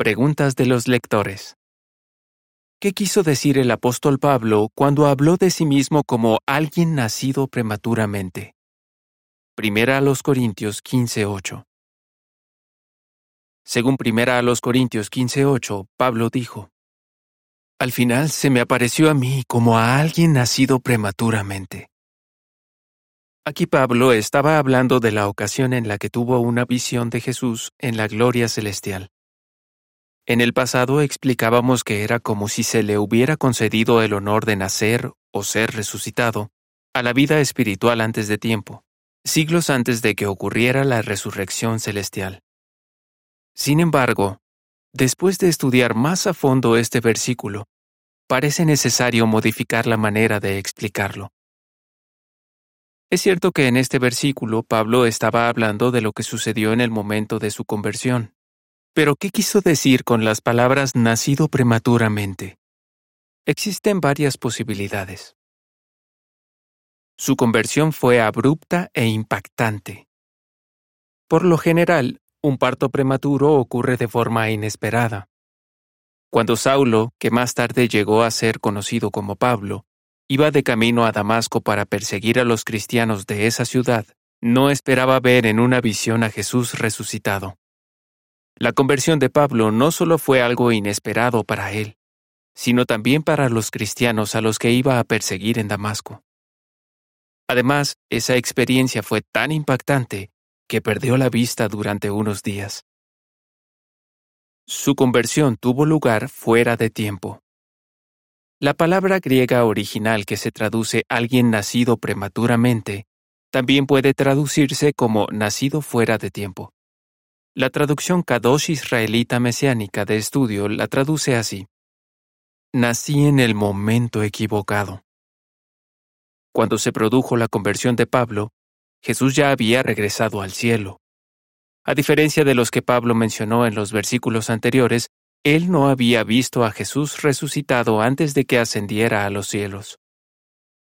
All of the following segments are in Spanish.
Preguntas de los lectores. ¿Qué quiso decir el apóstol Pablo cuando habló de sí mismo como alguien nacido prematuramente? Primera a los Corintios 15:8. Según Primera a los Corintios 15:8, Pablo dijo, Al final se me apareció a mí como a alguien nacido prematuramente. Aquí Pablo estaba hablando de la ocasión en la que tuvo una visión de Jesús en la gloria celestial. En el pasado explicábamos que era como si se le hubiera concedido el honor de nacer o ser resucitado a la vida espiritual antes de tiempo, siglos antes de que ocurriera la resurrección celestial. Sin embargo, después de estudiar más a fondo este versículo, parece necesario modificar la manera de explicarlo. Es cierto que en este versículo Pablo estaba hablando de lo que sucedió en el momento de su conversión, pero, ¿qué quiso decir con las palabras nacido prematuramente? Existen varias posibilidades. Su conversión fue abrupta e impactante. Por lo general, un parto prematuro ocurre de forma inesperada. Cuando Saulo, que más tarde llegó a ser conocido como Pablo, iba de camino a Damasco para perseguir a los cristianos de esa ciudad, no esperaba ver en una visión a Jesús resucitado. La conversión de Pablo no solo fue algo inesperado para él, sino también para los cristianos a los que iba a perseguir en Damasco. Además, esa experiencia fue tan impactante que perdió la vista durante unos días. Su conversión tuvo lugar fuera de tiempo. La palabra griega original que se traduce alguien nacido prematuramente también puede traducirse como nacido fuera de tiempo. La traducción Kadosh israelita mesiánica de estudio la traduce así. Nací en el momento equivocado. Cuando se produjo la conversión de Pablo, Jesús ya había regresado al cielo. A diferencia de los que Pablo mencionó en los versículos anteriores, él no había visto a Jesús resucitado antes de que ascendiera a los cielos.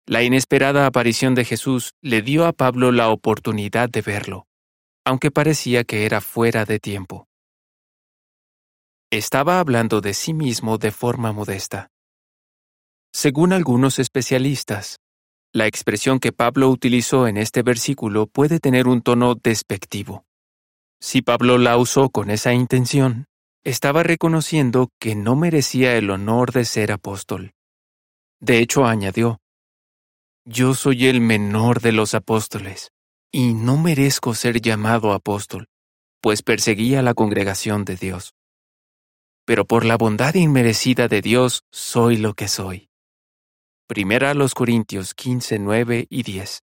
La inesperada aparición de Jesús le dio a Pablo la oportunidad de verlo aunque parecía que era fuera de tiempo. Estaba hablando de sí mismo de forma modesta. Según algunos especialistas, la expresión que Pablo utilizó en este versículo puede tener un tono despectivo. Si Pablo la usó con esa intención, estaba reconociendo que no merecía el honor de ser apóstol. De hecho, añadió, Yo soy el menor de los apóstoles y no merezco ser llamado apóstol, pues perseguía la congregación de Dios. Pero por la bondad inmerecida de Dios soy lo que soy. Primera a los Corintios 15, 9 y 10.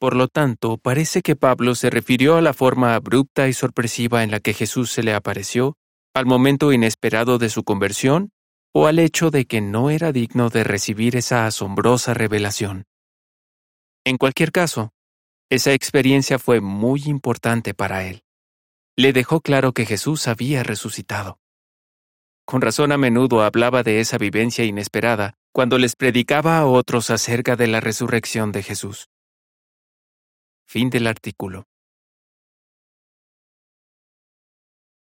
Por lo tanto, parece que Pablo se refirió a la forma abrupta y sorpresiva en la que Jesús se le apareció, al momento inesperado de su conversión, o al hecho de que no era digno de recibir esa asombrosa revelación. En cualquier caso, esa experiencia fue muy importante para él. Le dejó claro que Jesús había resucitado. Con razón a menudo hablaba de esa vivencia inesperada cuando les predicaba a otros acerca de la resurrección de Jesús. Fin del artículo.